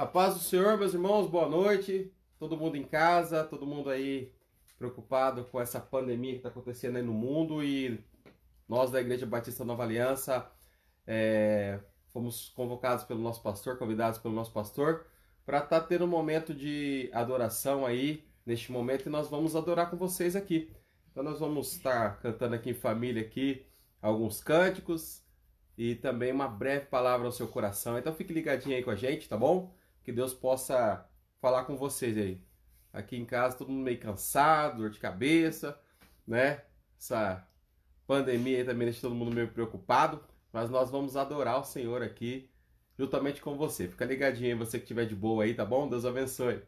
A paz do Senhor, meus irmãos, boa noite. Todo mundo em casa, todo mundo aí preocupado com essa pandemia que está acontecendo aí no mundo e nós da Igreja Batista Nova Aliança é, fomos convocados pelo nosso pastor, convidados pelo nosso pastor, para estar tá tendo um momento de adoração aí neste momento e nós vamos adorar com vocês aqui. Então nós vamos estar cantando aqui em família aqui alguns cânticos e também uma breve palavra ao seu coração. Então fique ligadinho aí com a gente, tá bom? Que Deus possa falar com vocês aí. Aqui em casa todo mundo meio cansado, dor de cabeça, né? Essa pandemia aí também deixa todo mundo meio preocupado, mas nós vamos adorar o Senhor aqui juntamente com você. Fica ligadinho aí, você que estiver de boa aí, tá bom? Deus abençoe.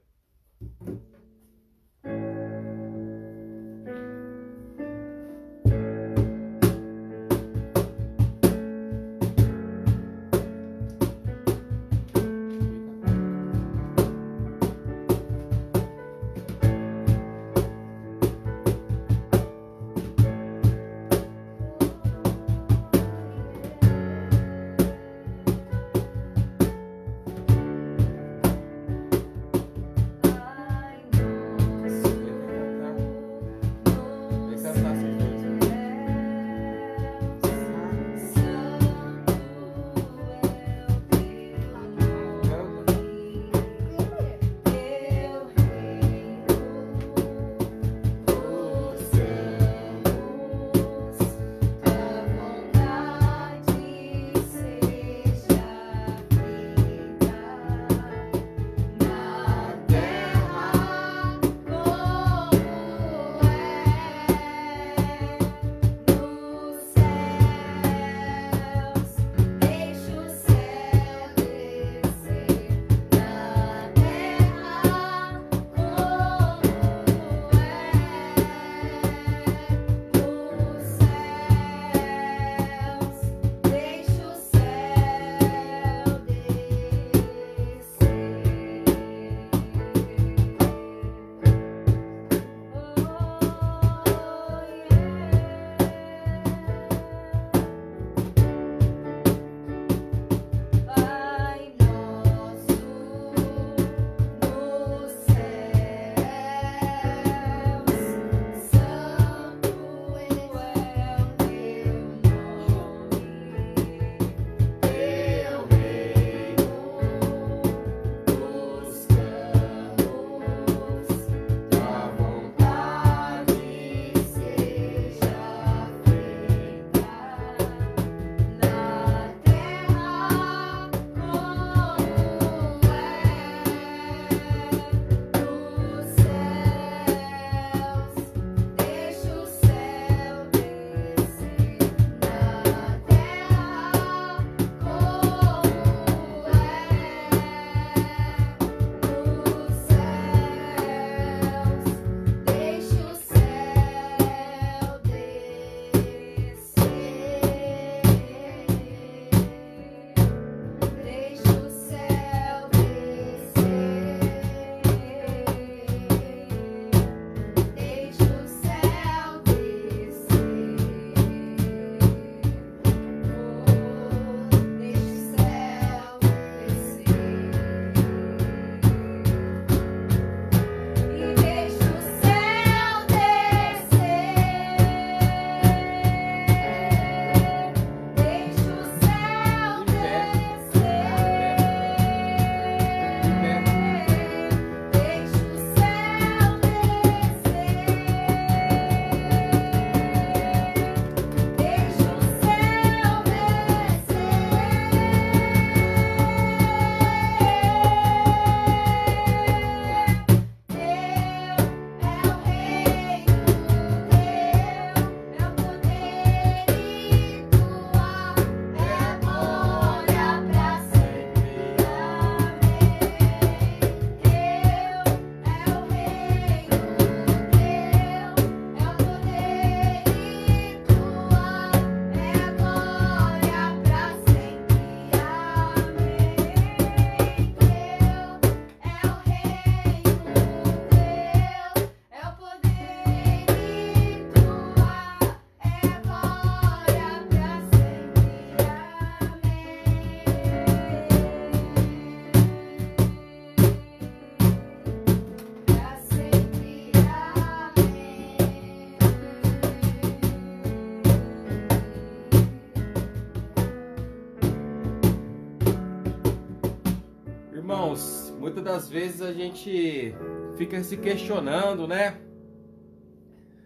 Muitas das vezes a gente fica se questionando, né?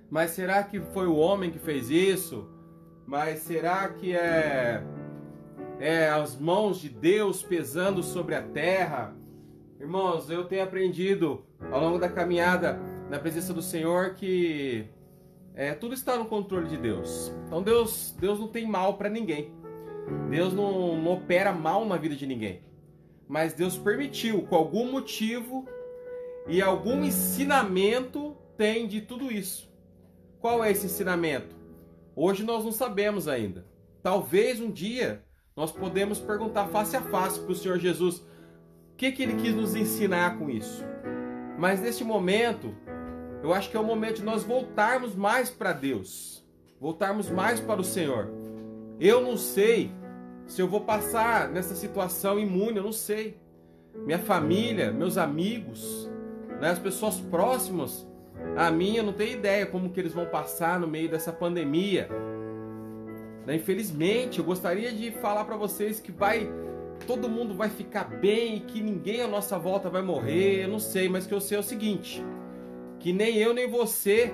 Mas será que foi o homem que fez isso? Mas será que é, é as mãos de Deus pesando sobre a terra? Irmãos, eu tenho aprendido ao longo da caminhada na presença do Senhor que é, tudo está no controle de Deus. Então Deus, Deus não tem mal para ninguém. Deus não, não opera mal na vida de ninguém mas Deus permitiu, com algum motivo e algum ensinamento tem de tudo isso. Qual é esse ensinamento? Hoje nós não sabemos ainda. Talvez um dia nós podemos perguntar face a face para o Senhor Jesus o que, que ele quis nos ensinar com isso. Mas neste momento, eu acho que é o momento de nós voltarmos mais para Deus, voltarmos mais para o Senhor. Eu não sei se eu vou passar nessa situação imune, eu não sei. Minha família, meus amigos, né, as pessoas próximas a mim, eu não tenho ideia como que eles vão passar no meio dessa pandemia. Né, infelizmente, eu gostaria de falar para vocês que vai todo mundo vai ficar bem e que ninguém à nossa volta vai morrer, eu não sei, mas que eu sei é o seguinte, que nem eu nem você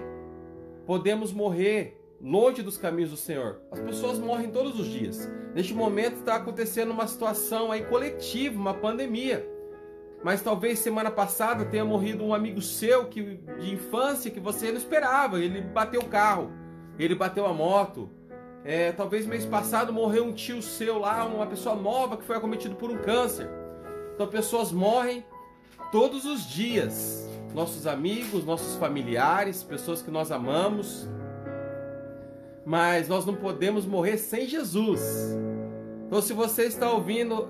podemos morrer longe dos caminhos do Senhor. As pessoas morrem todos os dias. Neste momento está acontecendo uma situação aí coletiva, uma pandemia. Mas talvez semana passada tenha morrido um amigo seu que, de infância que você não esperava. Ele bateu o carro, ele bateu a moto. É, talvez mês passado morreu um tio seu lá, uma pessoa nova que foi acometido por um câncer. Então pessoas morrem todos os dias. Nossos amigos, nossos familiares, pessoas que nós amamos mas nós não podemos morrer sem Jesus. Então, se você está ouvindo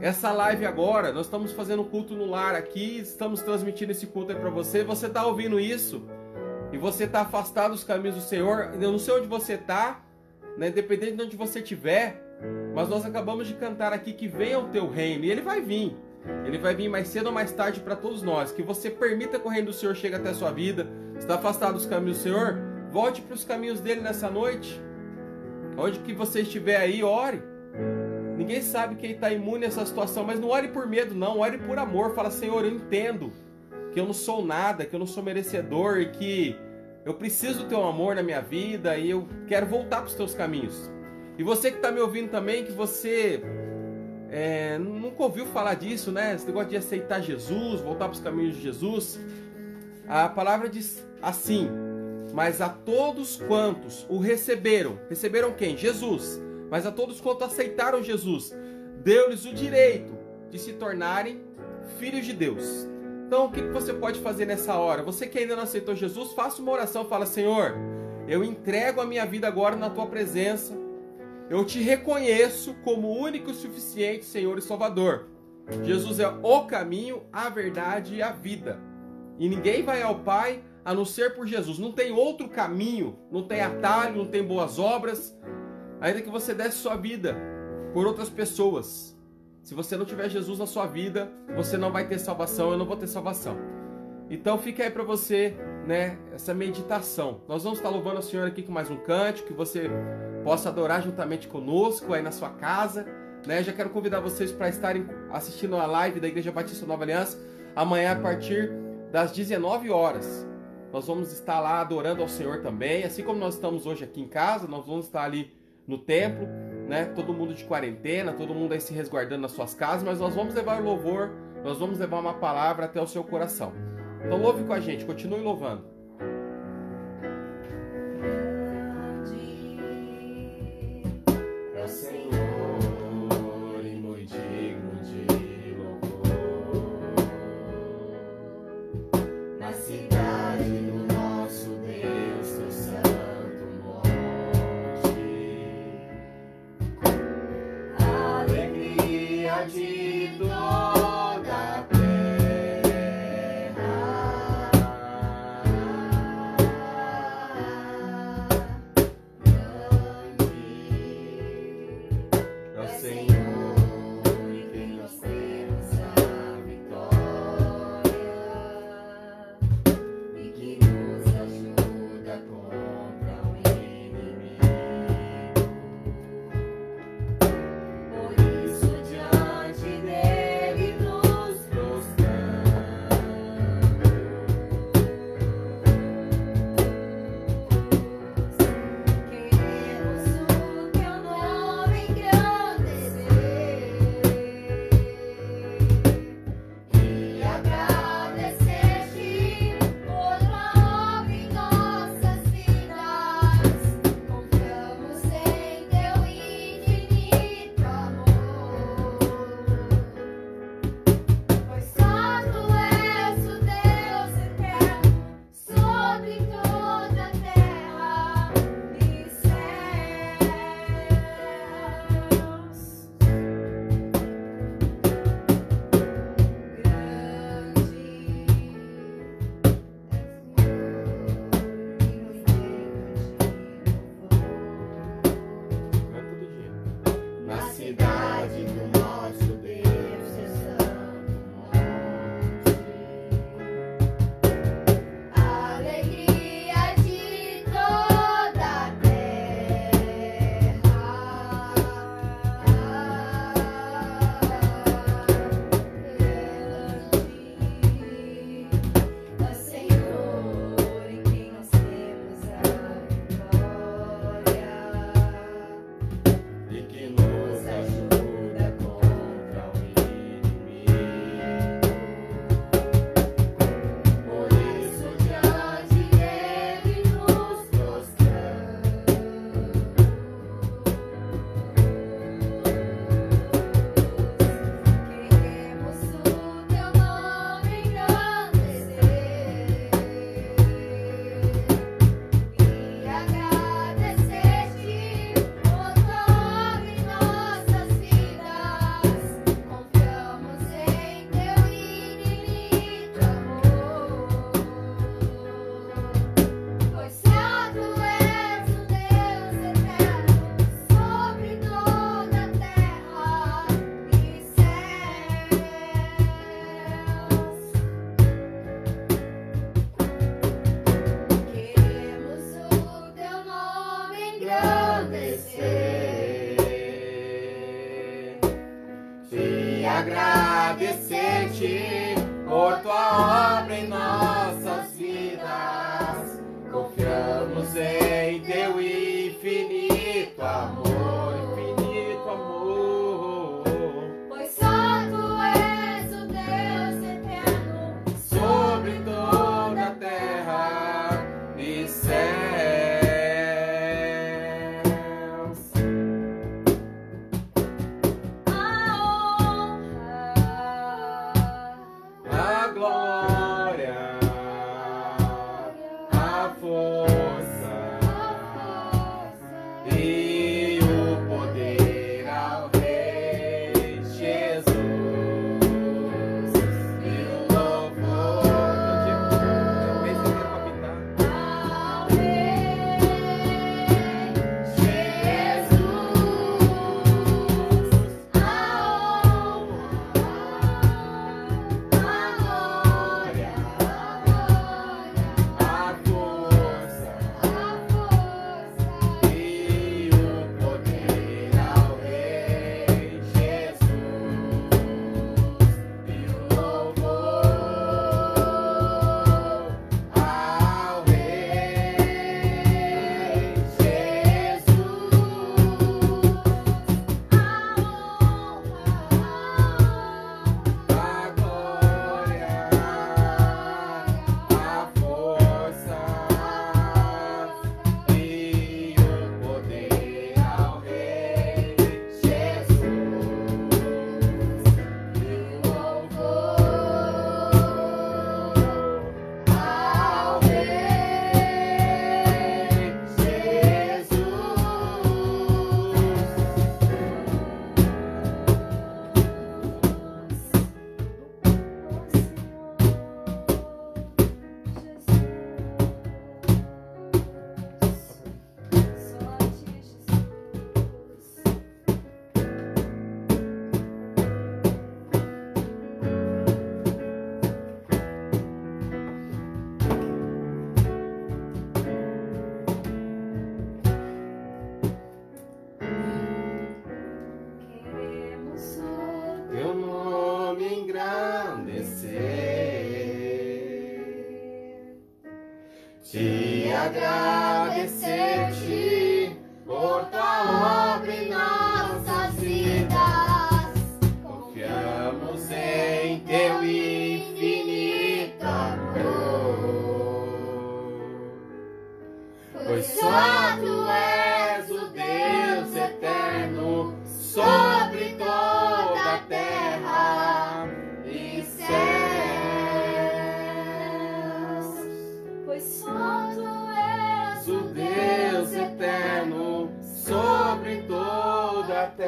essa live agora, nós estamos fazendo um culto no lar aqui, estamos transmitindo esse culto aí para você. Você está ouvindo isso e você está afastado dos caminhos do Senhor. Eu não sei onde você está, né? independente de onde você estiver, mas nós acabamos de cantar aqui que venha o teu reino e ele vai vir. Ele vai vir mais cedo ou mais tarde para todos nós. Que você permita que o reino do Senhor chegue até a sua vida. Está afastado dos caminhos do Senhor? Volte para os caminhos dele nessa noite. Onde que você estiver aí, ore. Ninguém sabe quem está imune a essa situação, mas não ore por medo, não. Ore por amor. Fala, Senhor, eu entendo que eu não sou nada, que eu não sou merecedor e que eu preciso do teu amor na minha vida e eu quero voltar para os teus caminhos. E você que está me ouvindo também, que você é, nunca ouviu falar disso, né? Esse negócio de aceitar Jesus, voltar para os caminhos de Jesus. A palavra diz assim: mas a todos quantos o receberam, receberam quem? Jesus. Mas a todos quantos aceitaram Jesus, deu-lhes o direito de se tornarem filhos de Deus. Então, o que você pode fazer nessa hora? Você que ainda não aceitou Jesus, faça uma oração, fala: Senhor, eu entrego a minha vida agora na tua presença. Eu te reconheço como único e suficiente Senhor e Salvador. Jesus é o caminho, a verdade e a vida. E ninguém vai ao Pai a não ser por Jesus. Não tem outro caminho, não tem atalho, não tem boas obras. Ainda que você desse sua vida por outras pessoas. Se você não tiver Jesus na sua vida, você não vai ter salvação, eu não vou ter salvação. Então fica aí para você, né, essa meditação. Nós vamos estar louvando a Senhora aqui com mais um cântico, que você possa adorar juntamente conosco aí na sua casa, né? Já quero convidar vocês para estarem assistindo a live da Igreja Batista Nova Aliança amanhã a partir das 19 horas. Nós vamos estar lá adorando ao Senhor também, assim como nós estamos hoje aqui em casa, nós vamos estar ali no templo, né? Todo mundo de quarentena, todo mundo aí se resguardando nas suas casas, mas nós vamos levar o louvor, nós vamos levar uma palavra até o seu coração. Então louve com a gente, continue louvando.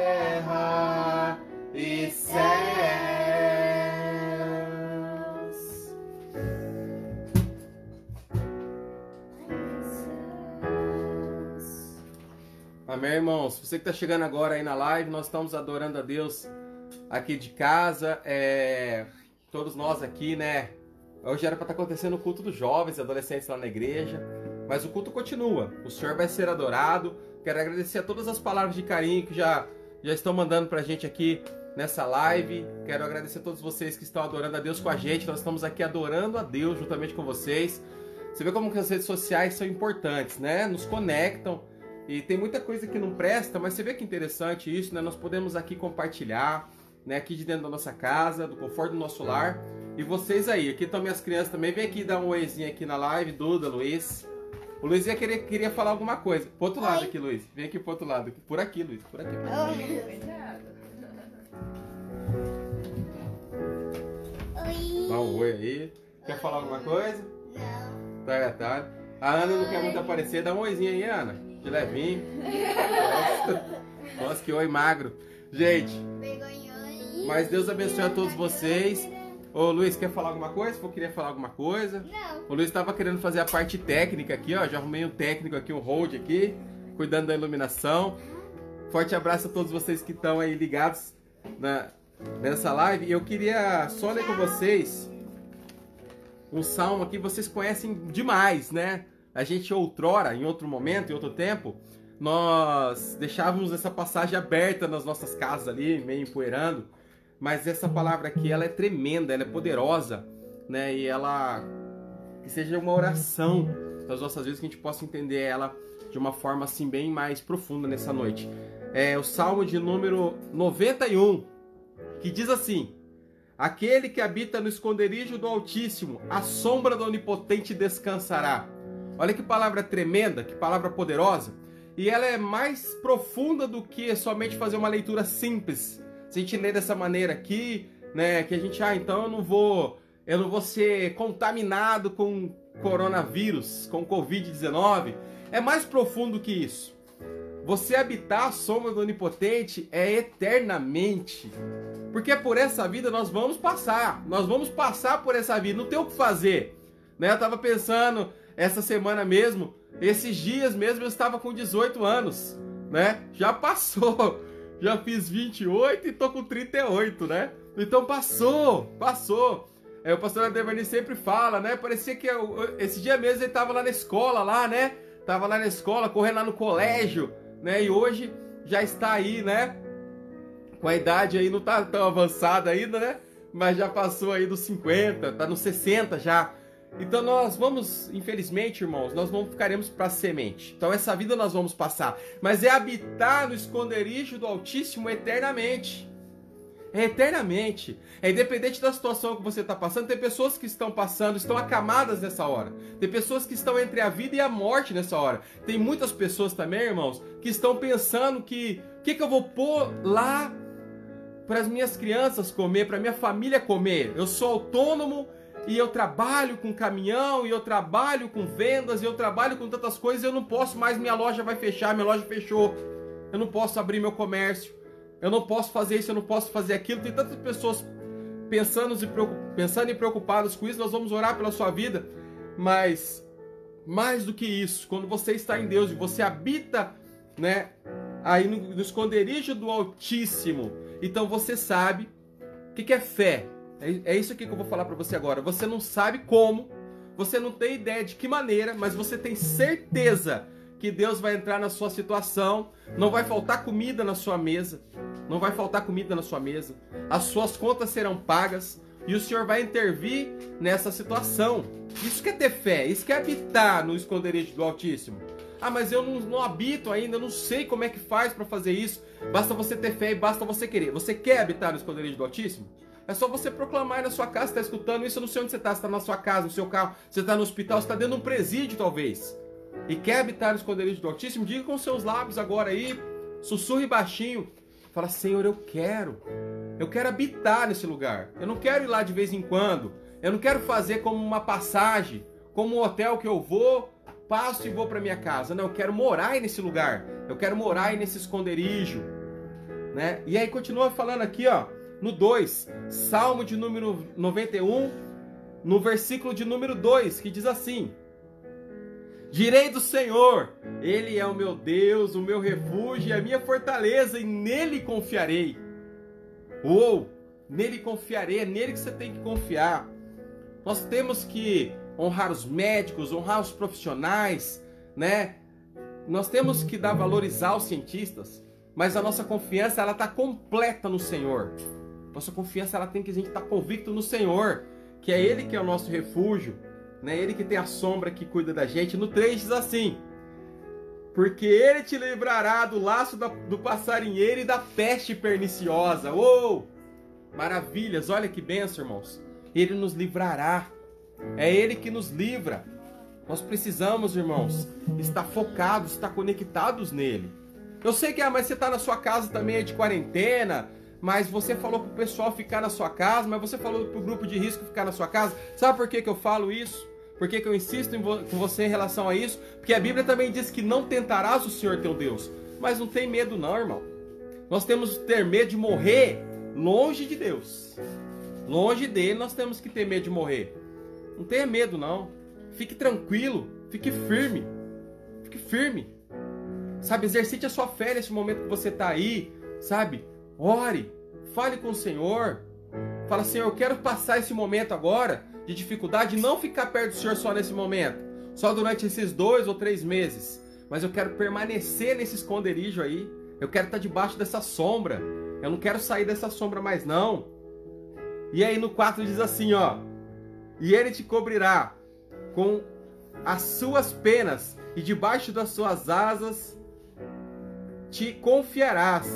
Terra e céus. Amém, irmãos? Você que está chegando agora aí na live, nós estamos adorando a Deus aqui de casa. É... Todos nós aqui, né? Hoje era para estar acontecendo o culto dos jovens e adolescentes lá na igreja, mas o culto continua. O Senhor vai ser adorado. Quero agradecer a todas as palavras de carinho que já, já estão mandando pra gente aqui nessa live. Quero agradecer a todos vocês que estão adorando a Deus com a gente. Nós estamos aqui adorando a Deus juntamente com vocês. Você vê como que as redes sociais são importantes, né? Nos conectam. E tem muita coisa que não presta, mas você vê que interessante isso, né? Nós podemos aqui compartilhar, né? Aqui de dentro da nossa casa, do conforto do nosso lar. E vocês aí, aqui estão minhas crianças também. Vem aqui dar um oizinho aqui na live, Duda, Luiz. O Luiz ia querer, queria falar alguma coisa. Pro outro lado Oi. aqui, Luiz. Vem aqui pro outro lado. Por aqui, Luiz. Por aqui. Por aqui. Oi. Dá um oi aí. Quer falar alguma coisa? Não. Tá, tá. A Ana não quer muito aparecer. Dá um oizinho aí, Ana. De levinho. Nossa, Nossa, que oi magro. Gente, mas Deus abençoe a todos vocês. Ô Luiz, quer falar alguma coisa? Se queria falar alguma coisa. Não. O Luiz estava querendo fazer a parte técnica aqui, ó. Já arrumei um técnico aqui, um hold aqui, cuidando da iluminação. Forte abraço a todos vocês que estão aí ligados na, nessa live. E eu queria só ler com vocês um salmo aqui, vocês conhecem demais, né? A gente outrora, em outro momento, em outro tempo, nós deixávamos essa passagem aberta nas nossas casas ali, meio empoeirando. Mas essa palavra aqui ela é tremenda, ela é poderosa, né? E ela que seja uma oração das nossas vidas que a gente possa entender ela de uma forma assim bem mais profunda nessa noite. É o Salmo de número 91, que diz assim: Aquele que habita no esconderijo do Altíssimo, a sombra do Onipotente descansará. Olha que palavra tremenda, que palavra poderosa. E ela é mais profunda do que somente fazer uma leitura simples. Se a gente ler dessa maneira aqui, né, que a gente, ah, então eu não vou, eu não vou ser contaminado com coronavírus, com COVID-19. É mais profundo que isso. Você habitar a sombra do Onipotente é eternamente. Porque por essa vida nós vamos passar. Nós vamos passar por essa vida. Não tem o que fazer. Né? Eu tava pensando essa semana mesmo, esses dias mesmo eu estava com 18 anos, né? Já passou. Já fiz 28 e tô com 38, né? Então passou, passou. É, o pastor Ademani sempre fala, né? Parecia que eu, esse dia mesmo ele tava lá na escola, lá, né? Tava lá na escola, correndo lá no colégio, né? E hoje já está aí, né? Com a idade aí, não tá tão avançada ainda, né? Mas já passou aí dos 50, tá nos 60 já. Então nós vamos, infelizmente, irmãos, nós não ficaremos para semente. Então essa vida nós vamos passar, mas é habitar no esconderijo do Altíssimo eternamente. É eternamente. É independente da situação que você está passando. Tem pessoas que estão passando, estão acamadas nessa hora. Tem pessoas que estão entre a vida e a morte nessa hora. Tem muitas pessoas também, irmãos, que estão pensando que o que, que eu vou pôr lá para as minhas crianças comer, para minha família comer. Eu sou autônomo, e eu trabalho com caminhão, e eu trabalho com vendas, e eu trabalho com tantas coisas, eu não posso mais, minha loja vai fechar, minha loja fechou. Eu não posso abrir meu comércio. Eu não posso fazer isso, eu não posso fazer aquilo. Tem tantas pessoas pensando e, pensando e preocupadas com isso, nós vamos orar pela sua vida. Mas mais do que isso, quando você está em Deus e você habita, né, aí no, esconderijo do Altíssimo, então você sabe o que é fé. É, é isso aqui que eu vou falar para você agora. Você não sabe como, você não tem ideia de que maneira, mas você tem certeza que Deus vai entrar na sua situação, não vai faltar comida na sua mesa, não vai faltar comida na sua mesa, as suas contas serão pagas e o Senhor vai intervir nessa situação. Isso que é ter fé, isso que é habitar no esconderijo do Altíssimo. Ah, mas eu não, não habito ainda, não sei como é que faz para fazer isso. Basta você ter fé e basta você querer. Você quer habitar no esconderijo do Altíssimo? É só você proclamar aí na sua casa, está escutando isso, eu não sei onde você está, você está na sua casa, no seu carro, você está no hospital, você está dentro de um presídio talvez. E quer habitar no esconderijo do Altíssimo, diga com seus lábios agora aí, sussurre baixinho, fala, Senhor, eu quero, eu quero habitar nesse lugar, eu não quero ir lá de vez em quando, eu não quero fazer como uma passagem, como um hotel que eu vou, passo e vou para minha casa, não, eu quero morar aí nesse lugar, eu quero morar aí nesse esconderijo, né? E aí continua falando aqui, ó, no 2, Salmo de número 91, no versículo de número 2, que diz assim: Direi do Senhor, Ele é o meu Deus, o meu refúgio e a minha fortaleza, e nele confiarei. Ou, nele confiarei, é nele que você tem que confiar. Nós temos que honrar os médicos, honrar os profissionais, né? Nós temos que dar valorizar os cientistas, mas a nossa confiança ela está completa no Senhor. Nossa confiança ela tem que a gente estar tá convicto no Senhor, que é Ele que é o nosso refúgio, né? Ele que tem a sombra que cuida da gente. No 3 diz assim: Porque Ele te livrará do laço do passarinheiro e da peste perniciosa. Uou! Maravilhas, olha que benção, irmãos. Ele nos livrará. É Ele que nos livra. Nós precisamos, irmãos, estar focados, estar conectados nele. Eu sei que, ah, mas você está na sua casa também de quarentena, mas você falou pro pessoal ficar na sua casa, mas você falou pro grupo de risco ficar na sua casa. Sabe por que, que eu falo isso? Por que, que eu insisto vo com você em relação a isso? Porque a Bíblia também diz que não tentarás o Senhor teu Deus. Mas não tem medo não, irmão. Nós temos que ter medo de morrer longe de Deus. Longe dele nós temos que ter medo de morrer. Não tenha medo não. Fique tranquilo, fique firme. Fique firme. Sabe, exercite a sua fé nesse momento que você está aí, sabe? Ore, fale com o Senhor. Fala, Senhor, eu quero passar esse momento agora de dificuldade não ficar perto do Senhor só nesse momento, só durante esses dois ou três meses. Mas eu quero permanecer nesse esconderijo aí. Eu quero estar debaixo dessa sombra. Eu não quero sair dessa sombra mais não. E aí no 4 diz assim, ó: E ele te cobrirá com as suas penas e debaixo das suas asas te confiarás,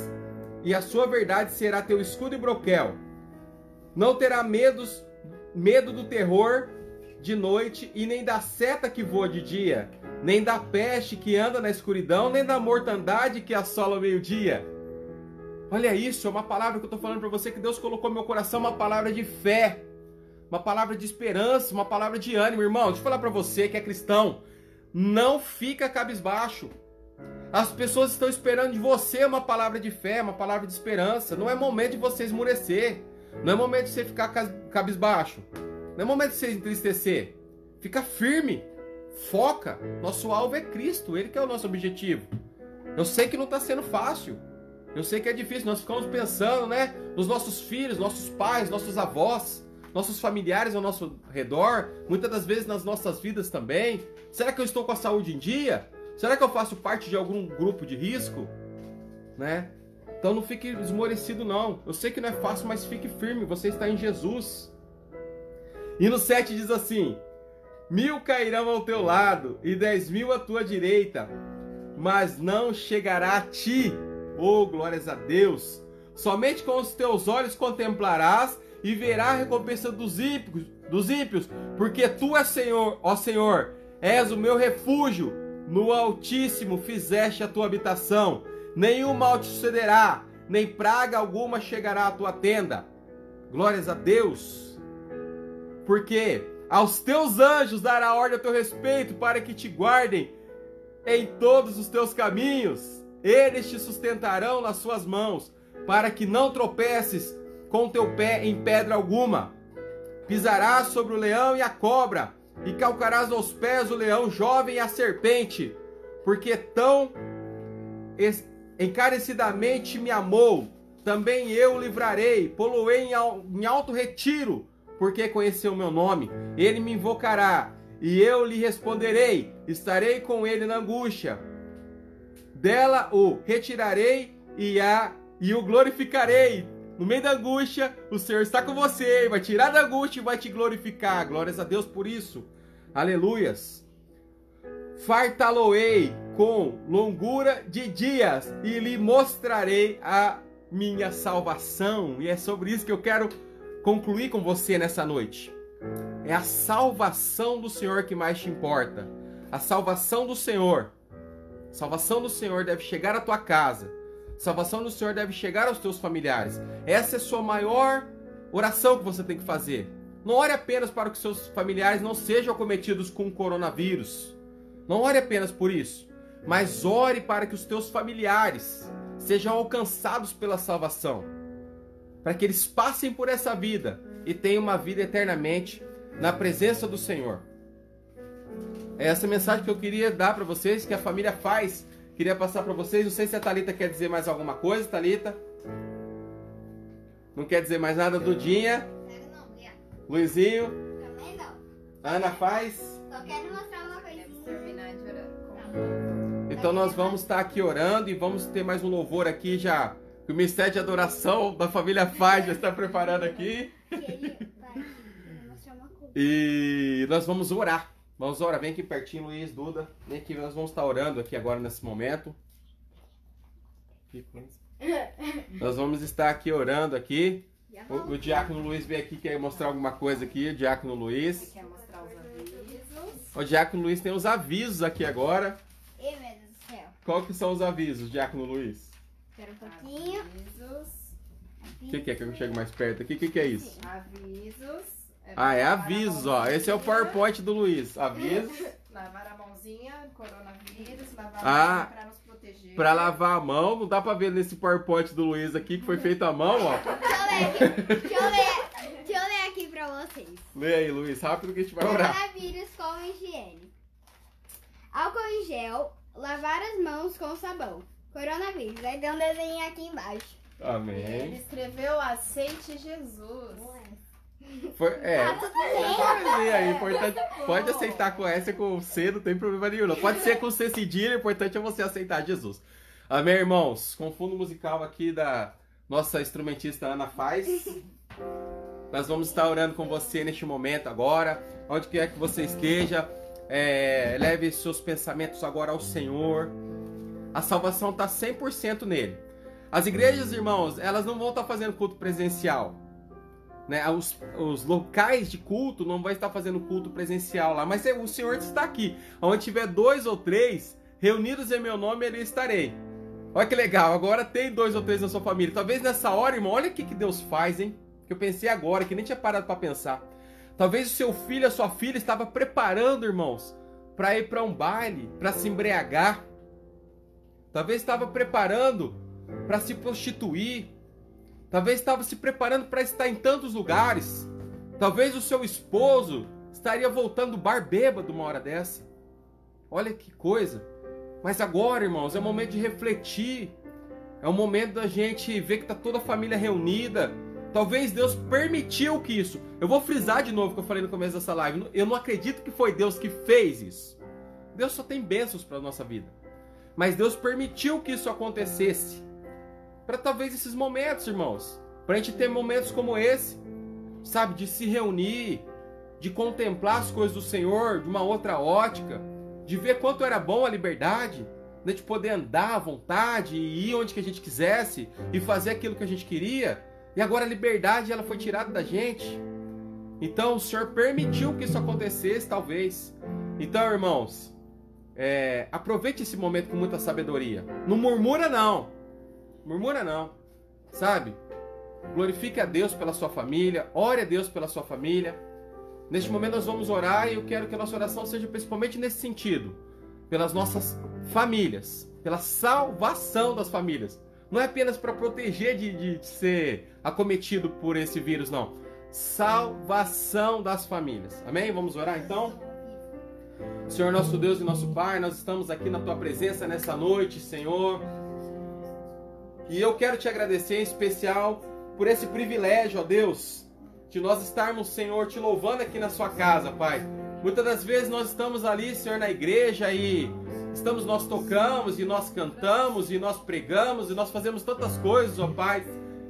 e a sua verdade será teu escudo e broquel. Não terá medos, medo do terror de noite e nem da seta que voa de dia, nem da peste que anda na escuridão, nem da mortandade que assola o meio-dia. Olha isso, é uma palavra que eu estou falando para você que Deus colocou no meu coração, uma palavra de fé, uma palavra de esperança, uma palavra de ânimo, irmão. Deixa eu falar para você que é cristão, não fica cabisbaixo. As pessoas estão esperando de você uma palavra de fé, uma palavra de esperança. Não é momento de você esmurecer. Não é momento de você ficar cabisbaixo. Não é momento de você entristecer. Fica firme. Foca. Nosso alvo é Cristo. Ele que é o nosso objetivo. Eu sei que não está sendo fácil. Eu sei que é difícil. Nós ficamos pensando, né? Nos nossos filhos, nossos pais, nossos avós, nossos familiares ao nosso redor. Muitas das vezes nas nossas vidas também. Será que eu estou com a saúde em dia? Será que eu faço parte de algum grupo de risco? Né? Então não fique esmorecido não. Eu sei que não é fácil, mas fique firme. Você está em Jesus. E no 7 diz assim: Mil cairão ao teu lado e dez mil à tua direita, mas não chegará a ti. Oh, glórias a Deus! Somente com os teus olhos contemplarás e verá a recompensa dos ímpios, dos ímpios, porque tu és Senhor, ó Senhor, és o meu refúgio no Altíssimo fizeste a tua habitação, nenhum mal te sucederá, nem praga alguma chegará à tua tenda. Glórias a Deus. Porque aos teus anjos dará ordem a teu respeito para que te guardem em todos os teus caminhos. Eles te sustentarão nas suas mãos, para que não tropeces com teu pé em pedra alguma. Pisarás sobre o leão e a cobra, e calcarás aos pés o leão jovem e a serpente, porque tão encarecidamente me amou, também eu livrarei, poloei em alto retiro, porque conheceu o meu nome. Ele me invocará, e eu lhe responderei, estarei com ele na angústia. Dela o retirarei e, a, e o glorificarei. No meio da angústia, o Senhor está com você, vai tirar da angústia e vai te glorificar. Glórias a Deus por isso. Aleluias. Fartaloei com longura de dias e lhe mostrarei a minha salvação. E é sobre isso que eu quero concluir com você nessa noite. É a salvação do Senhor que mais te importa. A salvação do Senhor. A salvação do Senhor deve chegar à tua casa salvação do Senhor deve chegar aos teus familiares. Essa é a sua maior oração que você tem que fazer. Não ore apenas para que seus familiares não sejam acometidos com o coronavírus. Não ore apenas por isso. Mas ore para que os teus familiares sejam alcançados pela salvação. Para que eles passem por essa vida e tenham uma vida eternamente na presença do Senhor. É essa mensagem que eu queria dar para vocês, que a família faz Queria passar para vocês. Não sei se a Talita quer dizer mais alguma coisa, Talita. Não quer dizer mais nada, Dudinha. Luizinho. Também não. Ana faz. Só quero mostrar uma coisinha. terminar de orar. Então nós vamos estar aqui orando e vamos ter mais um louvor aqui já. Que o Mistério de Adoração da família Faz já está preparando aqui. E. E nós vamos orar. Vamos orar, vem aqui pertinho, Luiz, Duda. Vem aqui, nós vamos estar orando aqui agora nesse momento. Que coisa. Nós vamos estar aqui orando aqui. O, o Diácono Luiz veio aqui, quer mostrar alguma coisa aqui, o Diácono Luiz. Quer mostrar os avisos? O Diácono Luiz tem os avisos aqui agora. Ih, meu Deus do céu. Qual que são os avisos, Diácono Luiz? Espera um pouquinho. Avisos. O que, que é que eu chego mais perto aqui? O que, que é isso? Avisos. Ah, é lavar a avisos, ó. Esse é o PowerPoint do Luiz. Avisos Lavar a mãozinha, coronavírus, lavar Ah, a mão pra nos proteger. pra lavar a mão. Não dá pra ver nesse PowerPoint do Luiz aqui, que foi feito à mão, ó. Deixa eu ler aqui. Deixa eu ler, deixa eu ler aqui pra vocês. Lê aí, Luiz, rápido que a gente vai orar. Coronavírus com higiene. Álcool em gel, lavar as mãos com sabão. Coronavírus. Aí tem um desenho aqui embaixo. Ele Amém. escreveu aceite Jesus. É. Ah, tudo bem. Aí, importante. Pode aceitar com S e com C, não tem problema nenhum. Pode ser com C cedilha, o importante é você aceitar Jesus. Amém, irmãos? Com fundo musical aqui da nossa instrumentista Ana faz. Nós vamos estar orando com você neste momento agora, onde quer que você esteja. É, leve seus pensamentos agora ao Senhor. A salvação está 100% nele. As igrejas, irmãos, elas não vão estar fazendo culto presencial. Né? Os, os locais de culto não vão estar fazendo culto presencial lá, mas é, o Senhor está aqui. Onde tiver dois ou três reunidos em meu nome, ele estarei. Olha que legal, agora tem dois ou três na sua família. Talvez nessa hora, irmão, olha o que, que Deus faz, hein? Que eu pensei agora, que nem tinha parado para pensar. Talvez o seu filho, a sua filha estava preparando, irmãos, para ir para um baile, para se embriagar. Talvez estava preparando para se prostituir. Talvez estava se preparando para estar em tantos lugares. Talvez o seu esposo estaria voltando do bar bêbado uma hora dessa. Olha que coisa. Mas agora, irmãos, é o momento de refletir. É o momento da gente ver que está toda a família reunida. Talvez Deus permitiu que isso. Eu vou frisar de novo o que eu falei no começo dessa live. Eu não acredito que foi Deus que fez isso. Deus só tem bênçãos para nossa vida. Mas Deus permitiu que isso acontecesse. Para talvez esses momentos, irmãos. Para a gente ter momentos como esse. Sabe? De se reunir. De contemplar as coisas do Senhor de uma outra ótica de ver quanto era bom a liberdade, né, de poder andar à vontade e ir onde que a gente quisesse e fazer aquilo que a gente queria. E agora a liberdade ela foi tirada da gente. Então o Senhor permitiu que isso acontecesse, talvez. Então, irmãos, é, aproveite esse momento com muita sabedoria. Não murmura não. Murmura não. Sabe? Glorifique a Deus pela sua família, ore a Deus pela sua família. Neste momento nós vamos orar e eu quero que a nossa oração seja principalmente nesse sentido, pelas nossas famílias, pela salvação das famílias. Não é apenas para proteger de, de ser acometido por esse vírus, não. Salvação das famílias. Amém? Vamos orar então? Senhor nosso Deus e nosso Pai, nós estamos aqui na tua presença nessa noite, Senhor. E eu quero te agradecer em especial por esse privilégio, ó Deus, de nós estarmos, Senhor, te louvando aqui na sua casa, Pai. Muitas das vezes nós estamos ali, Senhor, na igreja e estamos nós tocamos e nós cantamos e nós pregamos e nós fazemos tantas coisas, ó Pai.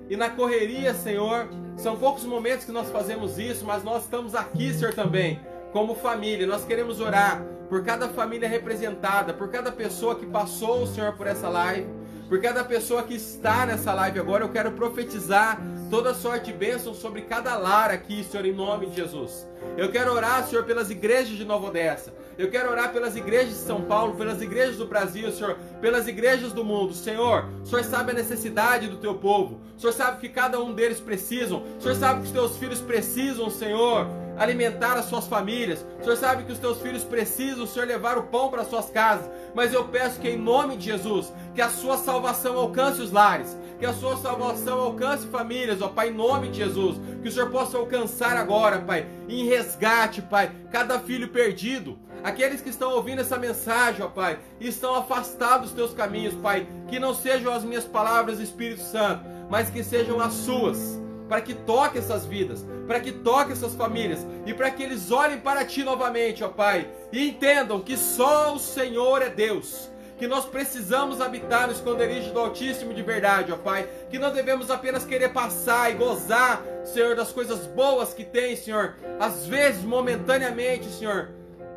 E na correria, Senhor, são poucos momentos que nós fazemos isso, mas nós estamos aqui, Senhor, também, como família. Nós queremos orar por cada família representada, por cada pessoa que passou, Senhor, por essa live, por cada pessoa que está nessa live agora. Eu quero profetizar toda sorte de bênção sobre cada lar aqui, Senhor, em nome de Jesus. Eu quero orar, Senhor, pelas igrejas de Nova Odessa. Eu quero orar pelas igrejas de São Paulo, pelas igrejas do Brasil, Senhor, pelas igrejas do mundo. Senhor, o Senhor sabe a necessidade do teu povo. O Senhor sabe que cada um deles precisam. O Senhor sabe que os teus filhos precisam, Senhor, alimentar as suas famílias. O Senhor sabe que os teus filhos precisam, Senhor, levar o pão para as suas casas. Mas eu peço que em nome de Jesus, que a sua salvação alcance os lares, que a sua salvação alcance famílias, ó Pai, em nome de Jesus. Que o Senhor possa alcançar agora, Pai, em resgate, Pai, cada filho perdido. Aqueles que estão ouvindo essa mensagem, ó Pai, e estão afastados dos teus caminhos, Pai, que não sejam as minhas palavras, Espírito Santo, mas que sejam as suas, para que toque essas vidas, para que toque essas famílias e para que eles olhem para ti novamente, ó Pai, e entendam que só o Senhor é Deus que nós precisamos habitar no esconderijo do Altíssimo de verdade, ó Pai. Que não devemos apenas querer passar e gozar, Senhor, das coisas boas que tem, Senhor. Às vezes, momentaneamente, Senhor,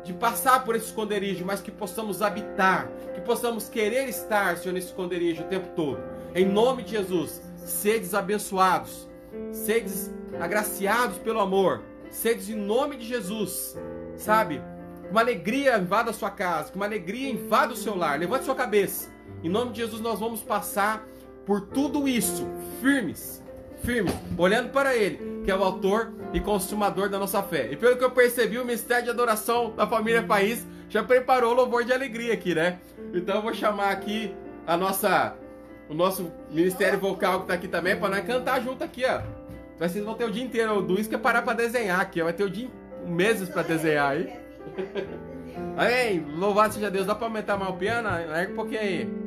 de passar por esse esconderijo, mas que possamos habitar, que possamos querer estar, Senhor, nesse esconderijo o tempo todo. Em nome de Jesus, sedes abençoados, sedes agraciados pelo amor, sedes em nome de Jesus, sabe? Uma alegria invada a sua casa, uma alegria invada o seu lar. Levante sua cabeça. Em nome de Jesus, nós vamos passar por tudo isso, firmes, firmes, olhando para Ele, que é o autor e consumador da nossa fé. E pelo que eu percebi, o mistério de adoração da família País já preparou o louvor de alegria aqui, né? Então eu vou chamar aqui a nossa, o nosso ministério vocal que está aqui também para nós cantar junto aqui, ó. Vocês vão ter o dia inteiro. O Luiz quer parar para desenhar aqui, ó. vai ter o dia meses para desenhar aí. Amém. Louvado seja Deus. Dá para aumentar mais o piano? Ergue um pouquinho aí.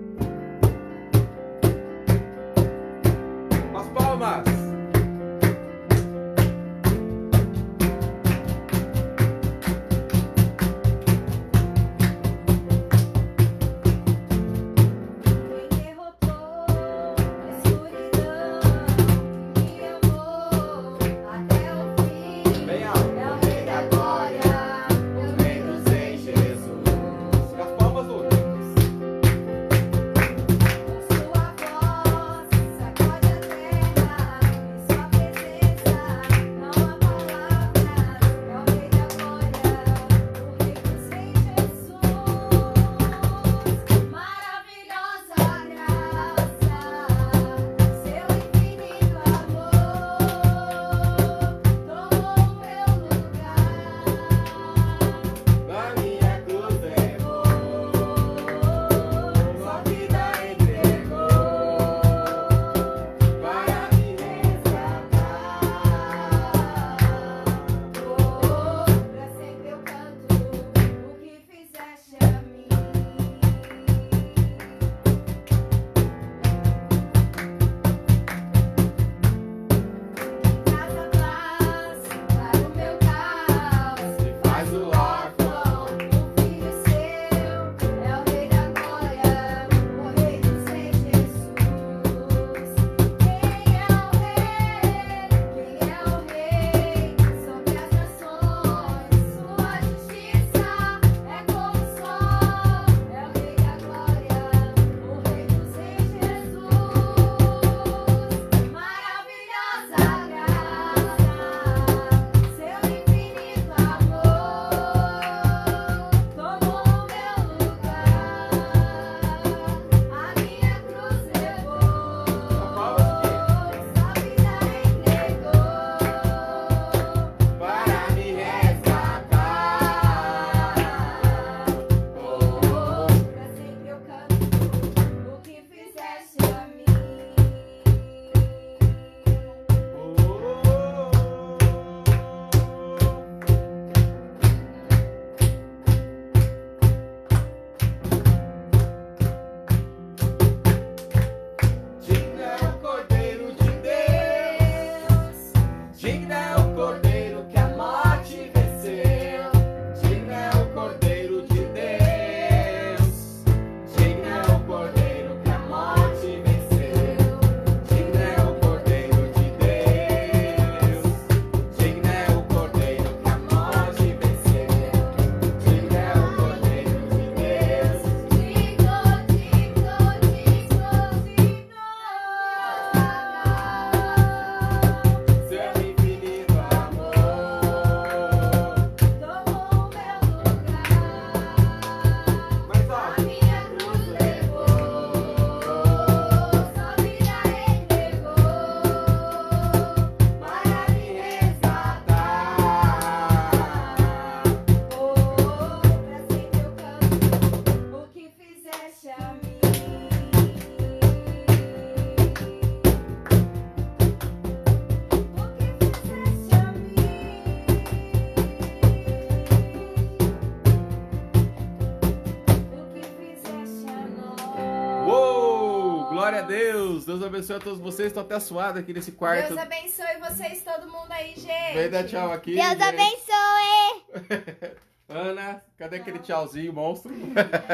Deus abençoe a todos vocês. Estou até suado aqui nesse quarto. Deus abençoe vocês, todo mundo aí, gente. Vem dar tchau aqui. Deus gente. abençoe! Ana, cadê aquele tchauzinho, monstro?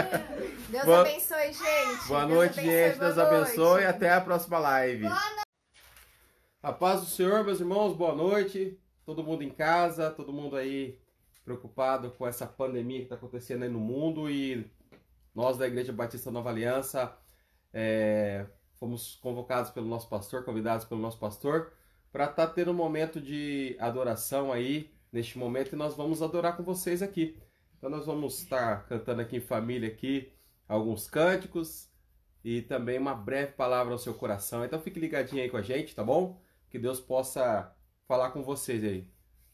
Deus Boa- abençoe, gente. Boa Deus noite, abençoe, gente. boa Deus abençoe. noite. Até a próxima live. A paz do Senhor, meus irmãos. Boa noite. Todo mundo em casa, todo mundo aí preocupado com essa pandemia que está acontecendo aí no mundo e nós da Igreja Batista Nova Aliança é, fomos convocados pelo nosso pastor, convidados pelo nosso pastor, para estar tendo um momento de adoração aí neste momento e nós vamos adorar com vocês aqui. Então nós vamos estar cantando aqui em família aqui alguns cânticos e também uma breve palavra ao seu coração. Então fique ligadinho aí com a gente, tá bom? Que Deus possa falar com vocês aí.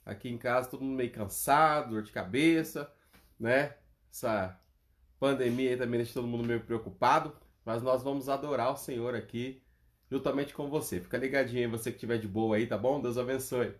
Aqui em casa todo mundo meio cansado, dor de cabeça, né? Essa pandemia aí também deixa todo mundo meio preocupado, mas nós vamos adorar o Senhor aqui juntamente com você. Fica ligadinho aí, você que estiver de boa aí, tá bom? Deus abençoe.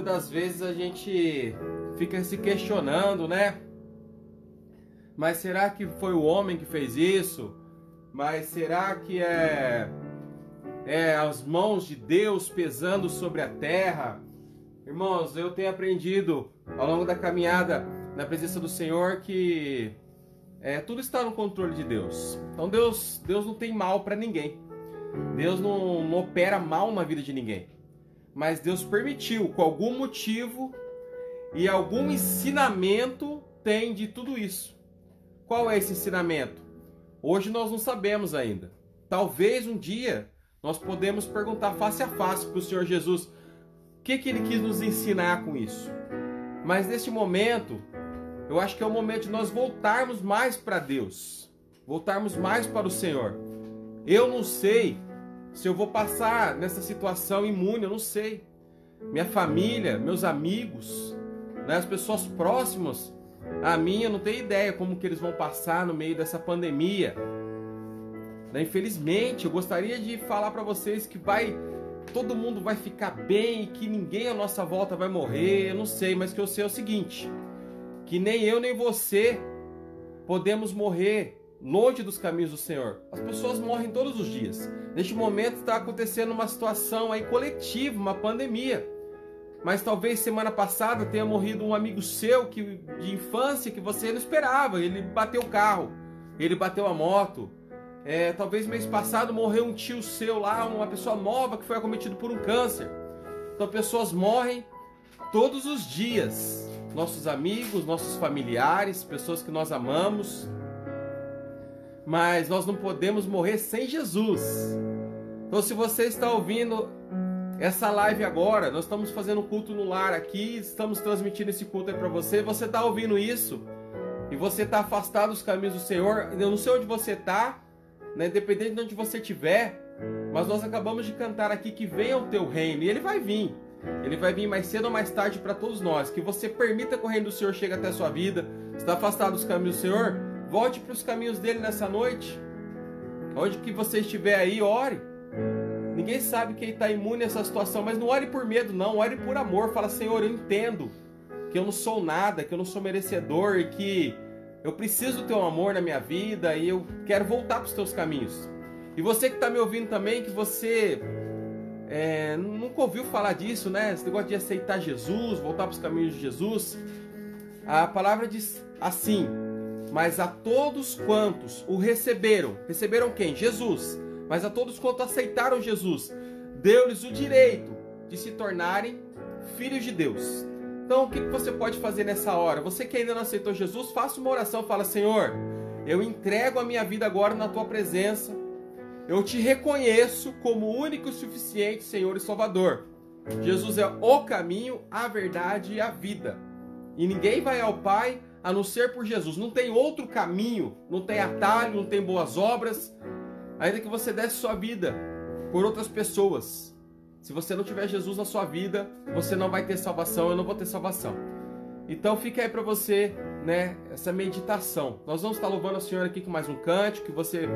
Muitas das vezes a gente fica se questionando, né? Mas será que foi o homem que fez isso? Mas será que é, é as mãos de Deus pesando sobre a terra? Irmãos, eu tenho aprendido ao longo da caminhada na presença do Senhor que é, tudo está no controle de Deus. Então Deus, Deus não tem mal para ninguém. Deus não, não opera mal na vida de ninguém. Mas Deus permitiu, com algum motivo e algum ensinamento tem de tudo isso. Qual é esse ensinamento? Hoje nós não sabemos ainda. Talvez um dia nós podemos perguntar face a face para o Senhor Jesus o que, que ele quis nos ensinar com isso. Mas neste momento, eu acho que é o momento de nós voltarmos mais para Deus, voltarmos mais para o Senhor. Eu não sei se eu vou passar nessa situação imune, eu não sei. Minha família, meus amigos, né, as pessoas próximas a mim, eu não tenho ideia como que eles vão passar no meio dessa pandemia. Né, infelizmente, eu gostaria de falar para vocês que vai todo mundo vai ficar bem que ninguém à nossa volta vai morrer, eu não sei, mas que eu sei é o seguinte, que nem eu nem você podemos morrer longe dos caminhos do Senhor. As pessoas morrem todos os dias. Neste momento está acontecendo uma situação aí coletiva, uma pandemia. Mas talvez semana passada tenha morrido um amigo seu que, de infância que você não esperava. Ele bateu o carro, ele bateu a moto. É, talvez mês passado morreu um tio seu lá, uma pessoa nova que foi acometido por um câncer. Então pessoas morrem todos os dias. Nossos amigos, nossos familiares, pessoas que nós amamos mas nós não podemos morrer sem Jesus. Então, se você está ouvindo essa live agora, nós estamos fazendo um culto no lar aqui, estamos transmitindo esse culto aí para você. Você está ouvindo isso e você está afastado dos caminhos do Senhor. Eu não sei onde você está, né? independente de onde você estiver, mas nós acabamos de cantar aqui que venha o teu reino e ele vai vir. Ele vai vir mais cedo ou mais tarde para todos nós. Que você permita que o reino do Senhor chegue até a sua vida. Está afastado dos caminhos do Senhor? Volte para os caminhos dele nessa noite. Onde que você estiver aí, ore. Ninguém sabe quem está imune a essa situação, mas não ore por medo, não. Ore por amor. Fala, Senhor, eu entendo que eu não sou nada, que eu não sou merecedor e que eu preciso do teu amor na minha vida e eu quero voltar para os teus caminhos. E você que está me ouvindo também, que você é, nunca ouviu falar disso, né? Esse negócio de aceitar Jesus, voltar para os caminhos de Jesus. A palavra diz assim: mas a todos quantos o receberam, receberam quem? Jesus. Mas a todos quantos aceitaram Jesus, deu-lhes o direito de se tornarem filhos de Deus. Então, o que você pode fazer nessa hora? Você que ainda não aceitou Jesus, faça uma oração, fala: Senhor, eu entrego a minha vida agora na tua presença. Eu te reconheço como único e suficiente Senhor e Salvador. Jesus é o caminho, a verdade e a vida. E ninguém vai ao Pai a não ser por Jesus. Não tem outro caminho, não tem atalho, não tem boas obras. Ainda que você desse sua vida por outras pessoas. Se você não tiver Jesus na sua vida, você não vai ter salvação, eu não vou ter salvação. Então fica aí para você, né, essa meditação. Nós vamos estar louvando a Senhora aqui com mais um cântico, que você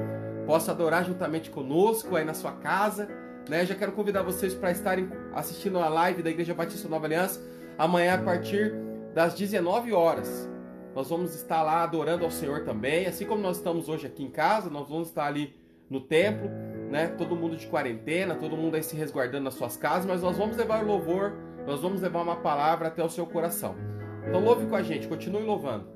possa adorar juntamente conosco aí na sua casa, né? Já quero convidar vocês para estarem assistindo a live da Igreja Batista Nova Aliança amanhã a partir das 19 horas. Nós vamos estar lá adorando ao Senhor também, assim como nós estamos hoje aqui em casa, nós vamos estar ali no templo, né? Todo mundo de quarentena, todo mundo aí se resguardando nas suas casas, mas nós vamos levar o louvor, nós vamos levar uma palavra até o seu coração. Então louve com a gente, continue louvando.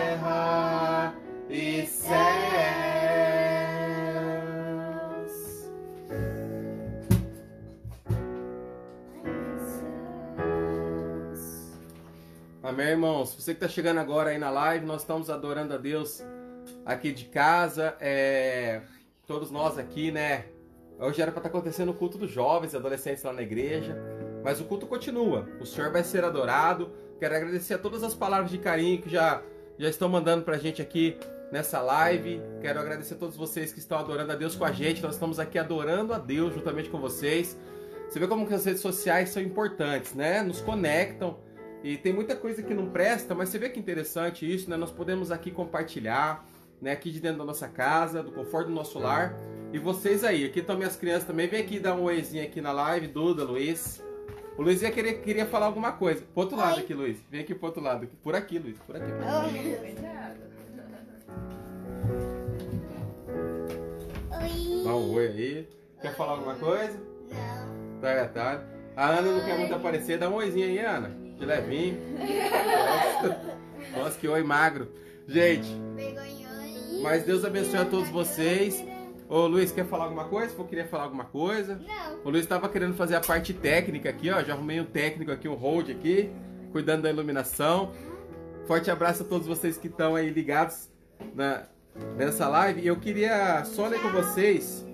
Terra e céus. Amém, irmãos? Você que está chegando agora aí na live, nós estamos adorando a Deus aqui de casa. É... Todos nós aqui, né? Hoje era para estar acontecendo o culto dos jovens e adolescentes lá na igreja, mas o culto continua. O Senhor vai ser adorado. Quero agradecer a todas as palavras de carinho que já, já estão mandando pra gente aqui nessa live. Quero agradecer a todos vocês que estão adorando a Deus com a gente. Nós estamos aqui adorando a Deus juntamente com vocês. Você vê como que as redes sociais são importantes, né? Nos conectam. E tem muita coisa que não presta, mas você vê que interessante isso, né? Nós podemos aqui compartilhar, né? Aqui de dentro da nossa casa, do conforto do nosso lar. E vocês aí, aqui estão minhas crianças também. Vem aqui dar um oizinho aqui na live, Duda, Luiz. O Luiz ia querer, queria falar alguma coisa. Pro outro lado Oi. aqui, Luiz. Vem aqui pro outro lado. Por aqui, Luiz. Por aqui. Oi. Dá um oi aí. Quer falar alguma coisa? Não. Tá, tá. A Ana não quer muito aparecer. Dá um oizinho aí, Ana. De levinho. Nossa, Nossa, que oi magro. Gente, mas Deus abençoe a todos vocês. Ô Luiz, quer falar alguma coisa? Se queria falar alguma coisa. Não. O Luiz estava querendo fazer a parte técnica aqui, ó. Já arrumei um técnico aqui, um hold aqui, cuidando da iluminação. Forte abraço a todos vocês que estão aí ligados na, nessa live. Eu queria só ler com vocês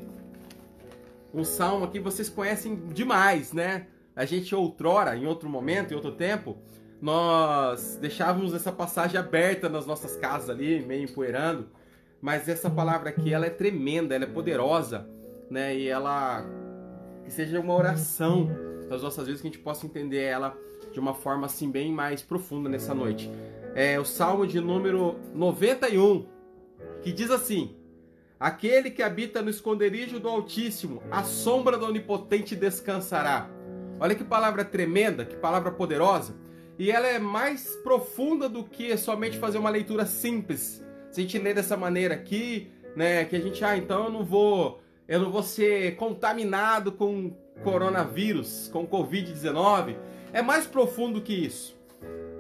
um salmo aqui, vocês conhecem demais, né? A gente outrora, em outro momento, em outro tempo, nós deixávamos essa passagem aberta nas nossas casas ali, meio empoeirando. Mas essa palavra aqui, ela é tremenda, ela é poderosa, né? E ela que seja uma oração das nossas vidas que a gente possa entender ela de uma forma assim bem mais profunda nessa noite. É o Salmo de número 91, que diz assim: Aquele que habita no esconderijo do Altíssimo, a sombra do Onipotente descansará. Olha que palavra tremenda, que palavra poderosa. E ela é mais profunda do que somente fazer uma leitura simples. Se a gente ler dessa maneira aqui, né, que a gente, ah, então eu não vou, eu não vou ser contaminado com coronavírus, com Covid-19. É mais profundo que isso.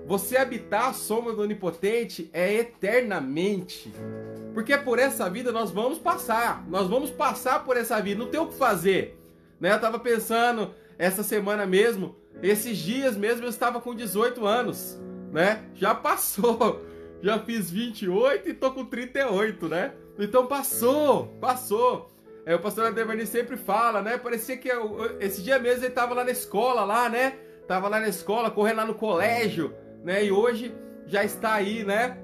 Você habitar a sombra do Onipotente é eternamente. Porque por essa vida nós vamos passar. Nós vamos passar por essa vida. Não tem o que fazer. Né? Eu tava pensando essa semana mesmo, esses dias mesmo eu estava com 18 anos, né? Já passou. Já fiz 28 e tô com 38, né? Então passou, passou. É, o pastor Ademani sempre fala, né? Parecia que eu- esse dia mesmo ele tava lá na escola, lá, né? Tava lá na escola, correndo lá no colégio, né? E hoje já está aí, né?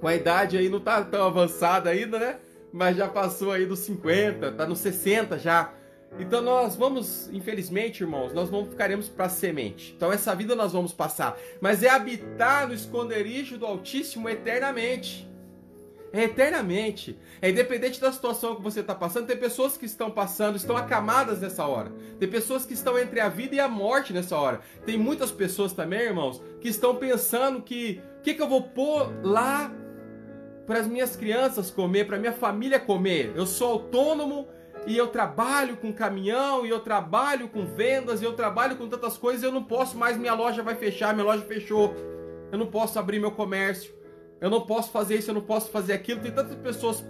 Com a idade aí, não tá tão avançada ainda, né? Mas já passou aí dos 50, tá nos 60 já. Então nós vamos, infelizmente, irmãos, nós não ficaremos para semente. Então essa vida nós vamos passar, mas é habitar no esconderijo do Altíssimo eternamente. É eternamente. É independente da situação que você está passando, tem pessoas que estão passando, estão acamadas nessa hora. Tem pessoas que estão entre a vida e a morte nessa hora. Tem muitas pessoas também, irmãos, que estão pensando que o que, que eu vou pôr lá para as minhas crianças comer, para minha família comer. Eu sou autônomo e eu trabalho com caminhão e eu trabalho com vendas e eu trabalho com tantas coisas, eu não posso mais, minha loja vai fechar, minha loja fechou. Eu não posso abrir meu comércio. Eu não posso fazer isso, eu não posso fazer aquilo. Tem tantas pessoas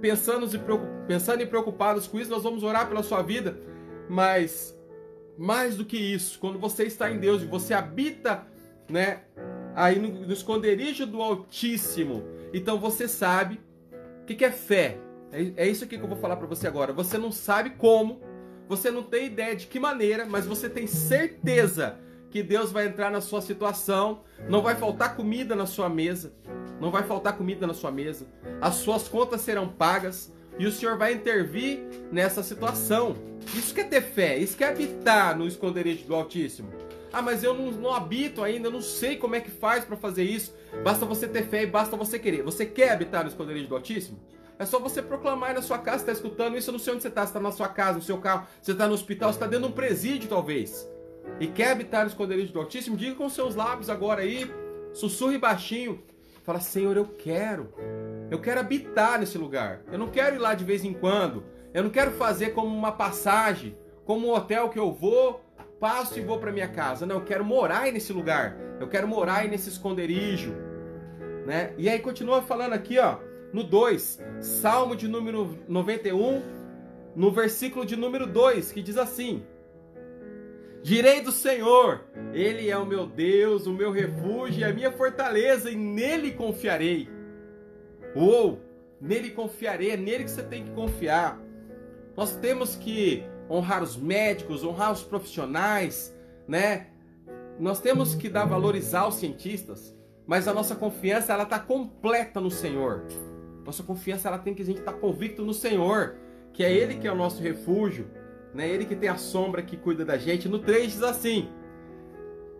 pensando e, pensando e preocupadas com isso. Nós vamos orar pela sua vida, mas mais do que isso, quando você está em Deus e você habita, né, aí no, esconderijo do Altíssimo, então você sabe o que é fé. É, é isso aqui que eu vou falar para você agora. Você não sabe como, você não tem ideia de que maneira, mas você tem certeza que Deus vai entrar na sua situação, não vai faltar comida na sua mesa, não vai faltar comida na sua mesa, as suas contas serão pagas, e o Senhor vai intervir nessa situação. Isso que é ter fé, isso que é habitar no esconderijo do Altíssimo. Ah, mas eu não, não habito ainda, não sei como é que faz para fazer isso. Basta você ter fé e basta você querer. Você quer habitar no esconderijo do Altíssimo? É só você proclamar na sua casa, está escutando isso, eu não sei onde você está, está na sua casa, no seu carro, você está no hospital, você está dentro de um presídio talvez. E quer habitar no esconderijo do Altíssimo? Diga com seus lábios agora aí, sussurre baixinho. Fala, Senhor, eu quero. Eu quero habitar nesse lugar. Eu não quero ir lá de vez em quando. Eu não quero fazer como uma passagem, como um hotel que eu vou, passo e vou para minha casa. Não, eu quero morar aí nesse lugar. Eu quero morar aí nesse esconderijo. Né? E aí continua falando aqui, ó, no 2, Salmo de número 91, no versículo de número 2, que diz assim: Direi do Senhor, Ele é o meu Deus, o meu refúgio e a minha fortaleza, e nele confiarei. Ou, nele confiarei, é nele que você tem que confiar. Nós temos que honrar os médicos, honrar os profissionais, né? Nós temos que dar valorizar aos cientistas, mas a nossa confiança ela está completa no Senhor. Nossa confiança ela tem que a gente estar tá convicto no Senhor, que é Ele que é o nosso refúgio, né? Ele que tem a sombra que cuida da gente. No 3 diz assim: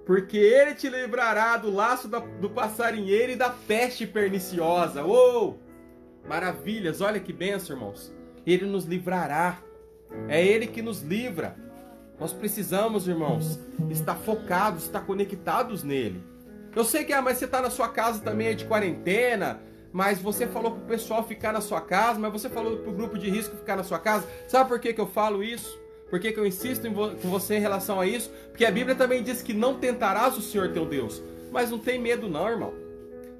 porque ele te livrará do laço do passarinheiro e da peste perniciosa. Oh! Maravilhas, olha que benção, irmãos. Ele nos livrará. É Ele que nos livra. Nós precisamos, irmãos, estar focados, estar conectados nele. Eu sei que, ah, mas você está na sua casa também é de quarentena, mas você falou para o pessoal ficar na sua casa, mas você falou para o grupo de risco ficar na sua casa. Sabe por que, que eu falo isso? Por que, que eu insisto vo com você em relação a isso? Porque a Bíblia também diz que não tentarás o Senhor teu Deus. Mas não tem medo não, irmão.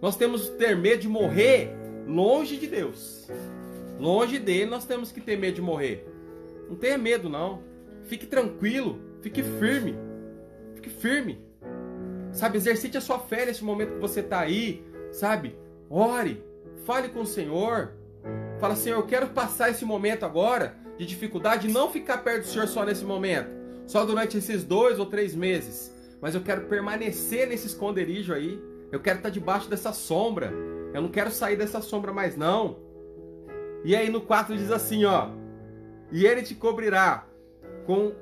Nós temos que ter medo de morrer longe de Deus. Longe dele nós temos que ter medo de morrer. Não tenha medo não. Fique tranquilo, fique firme. Fique firme. Sabe, exercite a sua fé nesse momento que você está aí, sabe? Ore, fale com o Senhor. Fala, Senhor, eu quero passar esse momento agora de dificuldade, não ficar perto do Senhor só nesse momento, só durante esses dois ou três meses, mas eu quero permanecer nesse esconderijo aí. Eu quero estar debaixo dessa sombra. Eu não quero sair dessa sombra mais não. E aí no 4 diz assim, ó: E ele te cobrirá com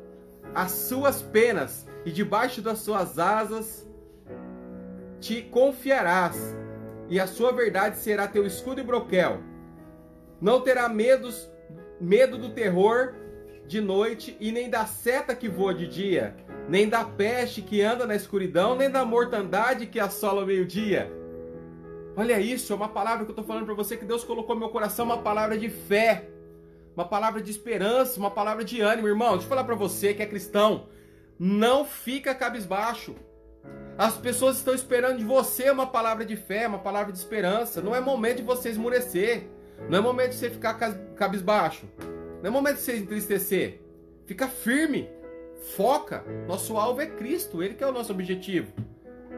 as suas penas e debaixo das suas asas te confiarás, e a sua verdade será teu escudo e broquel. Não terá medos medo do terror de noite e nem da seta que voa de dia, nem da peste que anda na escuridão, nem da mortandade que assola o meio-dia. Olha isso, é uma palavra que eu estou falando para você que Deus colocou no meu coração, uma palavra de fé, uma palavra de esperança, uma palavra de ânimo, irmão. Deixa eu falar para você que é cristão, não fica cabisbaixo. As pessoas estão esperando de você uma palavra de fé, uma palavra de esperança. Não é momento de você esmurecer. Não é momento de você ficar cabisbaixo. Não é momento de você entristecer. Fica firme. Foca. Nosso alvo é Cristo. Ele que é o nosso objetivo.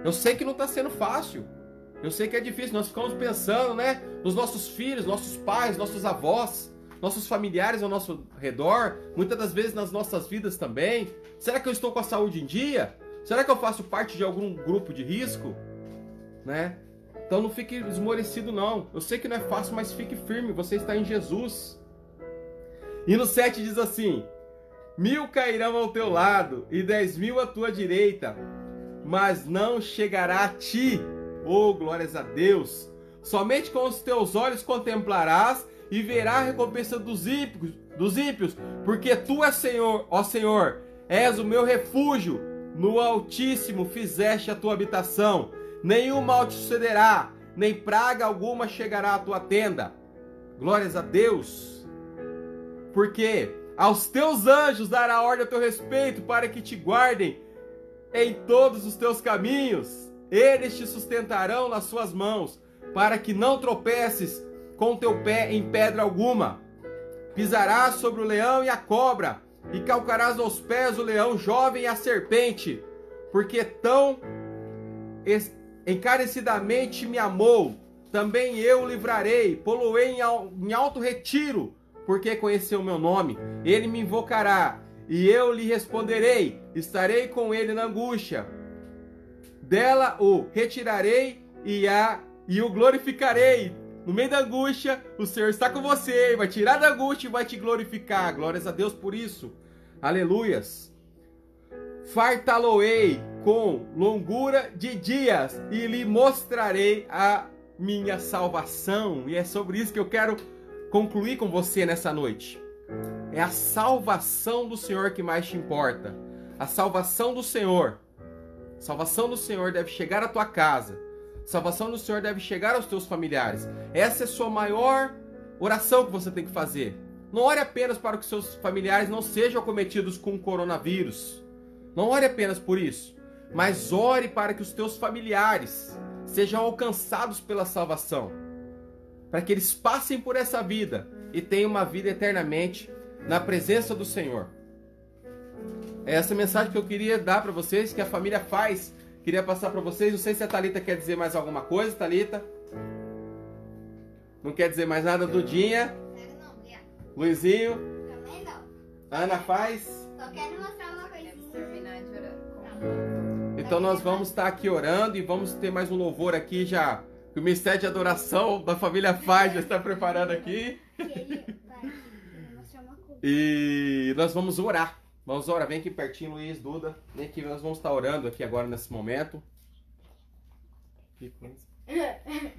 Eu sei que não está sendo fácil. Eu sei que é difícil. Nós ficamos pensando, né? Nos nossos filhos, nossos pais, nossos avós, nossos familiares ao nosso redor. Muitas das vezes nas nossas vidas também. Será que eu estou com a saúde em dia? Será que eu faço parte de algum grupo de risco? Né? Então não fique esmorecido não. Eu sei que não é fácil, mas fique firme. Você está em Jesus. E no 7 diz assim: Mil cairão ao teu lado e dez mil à tua direita, mas não chegará a ti. Oh, glórias a Deus! Somente com os teus olhos contemplarás e verás a recompensa dos ímpios, dos ímpios, porque tu és Senhor, ó Senhor, és o meu refúgio. No Altíssimo fizeste a tua habitação nenhum mal te sucederá, nem praga alguma chegará à tua tenda. Glórias a Deus. Porque aos teus anjos dará ordem a teu respeito para que te guardem em todos os teus caminhos. Eles te sustentarão nas suas mãos, para que não tropeces com teu pé em pedra alguma. Pisarás sobre o leão e a cobra, e calcarás aos pés o leão jovem e a serpente, porque tão encarecidamente me amou, também eu o livrarei, poloei em alto retiro, porque conheceu meu nome. Ele me invocará, e eu lhe responderei, estarei com ele na angústia. Dela o retirarei e, a, e o glorificarei, no meio da angústia, o Senhor está com você, vai tirar da angústia e vai te glorificar. Glórias a Deus por isso. Aleluias. Fartaloei com longura de dias e lhe mostrarei a minha salvação. E é sobre isso que eu quero concluir com você nessa noite. É a salvação do Senhor que mais te importa. A salvação do Senhor. A salvação do Senhor deve chegar à tua casa. Salvação do Senhor deve chegar aos teus familiares. Essa é a sua maior oração que você tem que fazer. Não ore apenas para que seus familiares não sejam acometidos com o coronavírus. Não ore apenas por isso. Mas ore para que os teus familiares sejam alcançados pela salvação. Para que eles passem por essa vida e tenham uma vida eternamente na presença do Senhor. É essa mensagem que eu queria dar para vocês, que a família faz. Queria passar para vocês. Não sei se a Talita quer dizer mais alguma coisa, Talita. Não quer dizer mais nada, Dudinha, Quero não. Luizinho, Também não. Ana faz. Só quero mostrar uma coisinha. terminar de orar. Então nós vamos estar aqui orando e vamos ter mais um louvor aqui já. Que o mistério de adoração da família Faz já está preparado aqui. Que ele vai vou mostrar uma coisa. E nós vamos orar. Vamos orar. Vem aqui pertinho, Luiz, Duda. Vem aqui, nós vamos estar orando aqui agora nesse momento. Que coisa.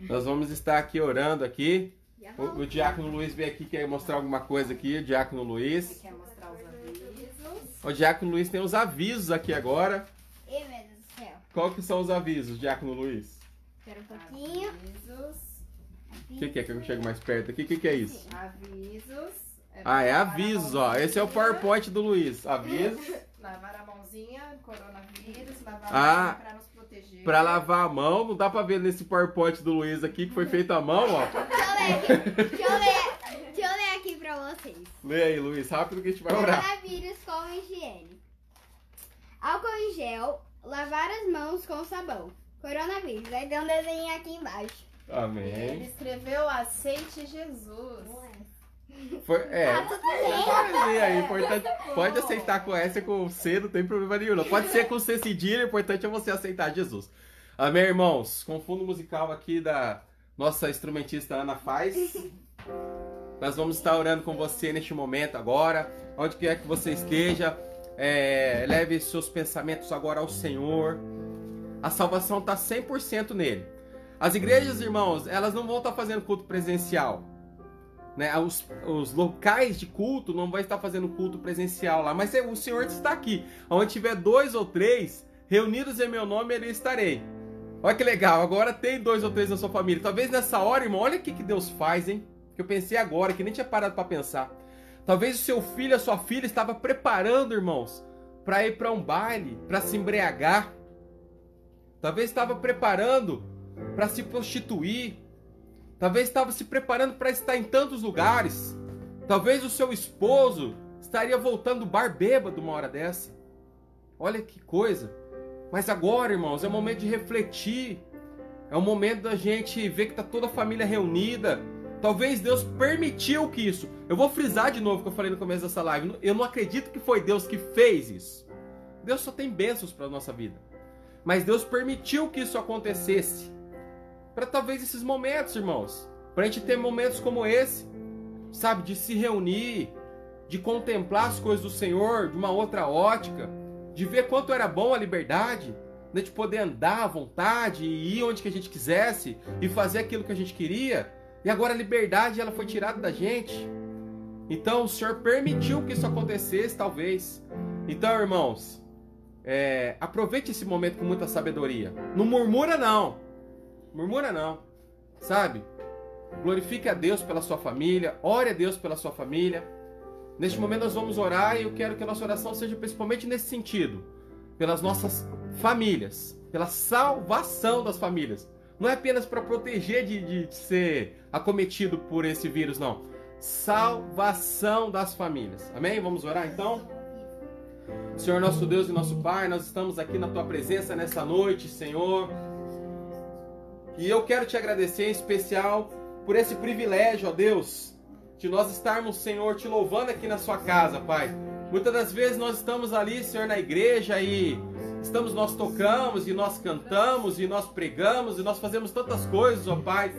Nós vamos estar aqui orando aqui. O, o Diácono Luiz veio aqui, quer mostrar alguma coisa aqui. O Diácono Você Luiz. quer mostrar os avisos? O Diácono Luiz tem os avisos aqui agora. Ih, meu Deus do céu. Qual que são os avisos, Diácono Luiz? Espera um pouquinho. Avisos. O que, que é que eu chego mais perto aqui? O que, que é isso? Avisos. Ah, é lavar a avisos, ó. Esse é o PowerPoint do Luiz. Avisos Lavar a mãozinha, coronavírus, lavar Ah. a mão pra nos proteger. pra lavar a mão. Não dá pra ver nesse PowerPoint do Luiz aqui que foi feito à mão, ó. Deixa eu ler aqui. Deixa eu ler, deixa eu ler aqui pra vocês. Lê aí, Luiz, rápido que a gente vai orar. Coronavírus com higiene. Álcool em gel, lavar as mãos com sabão. Coronavírus. Aí tem um desenho aqui embaixo. Ele Amém. escreveu aceite Jesus. É. Tá. Pode ler aí, importante. Pode aceitar com S e com C, não tem problema nenhum. Não. Pode ser com C cedilha, o importante é você aceitar Jesus. Amém, irmãos? Com fundo musical aqui da nossa instrumentista Ana Faz. Nós vamos estar orando com você neste momento agora. Onde quer que você esteja, é, leve seus pensamentos agora ao Senhor. A salvação está 100% nele. As igrejas, irmãos, elas não vão estar fazendo culto presencial né, os, os locais de culto não vai estar fazendo culto presencial lá, mas é, o Senhor está aqui. Onde tiver dois ou três reunidos em meu nome, ele estarei. Olha que legal, agora tem dois ou três na sua família. Talvez nessa hora, irmão, olha o que, que Deus faz, hein? Que eu pensei agora, que nem tinha parado para pensar. Talvez o seu filho, a sua filha estava preparando, irmãos, para ir para um baile, para se embriagar. Talvez estava preparando para se prostituir. Talvez estava se preparando para estar em tantos lugares. Talvez o seu esposo estaria voltando do bar bêbado uma hora dessa. Olha que coisa. Mas agora, irmãos, é o momento de refletir. É o momento da gente ver que está toda a família reunida. Talvez Deus permitiu que isso. Eu vou frisar de novo o que eu falei no começo dessa live. Eu não acredito que foi Deus que fez isso. Deus só tem bênçãos para nossa vida. Mas Deus permitiu que isso acontecesse para talvez esses momentos, irmãos. Para a gente ter momentos como esse, sabe? De se reunir, de contemplar as coisas do Senhor de uma outra ótica, de ver quanto era bom a liberdade, né? de poder andar à vontade e ir onde que a gente quisesse e fazer aquilo que a gente queria. E agora a liberdade ela foi tirada da gente. Então o Senhor permitiu que isso acontecesse, talvez. Então, irmãos, é, aproveite esse momento com muita sabedoria. Não murmura, não. Murmura não, sabe? Glorifique a Deus pela sua família, ore a Deus pela sua família. Neste momento nós vamos orar e eu quero que a nossa oração seja principalmente nesse sentido, pelas nossas famílias, pela salvação das famílias. Não é apenas para proteger de, de ser acometido por esse vírus, não. Salvação das famílias. Amém? Vamos orar então? Senhor nosso Deus e nosso Pai, nós estamos aqui na tua presença nessa noite, Senhor. E eu quero te agradecer em especial por esse privilégio, ó Deus, de nós estarmos, Senhor, te louvando aqui na sua casa, Pai. Muitas das vezes nós estamos ali, Senhor, na igreja e estamos nós tocamos e nós cantamos e nós pregamos e nós fazemos tantas coisas, ó Pai.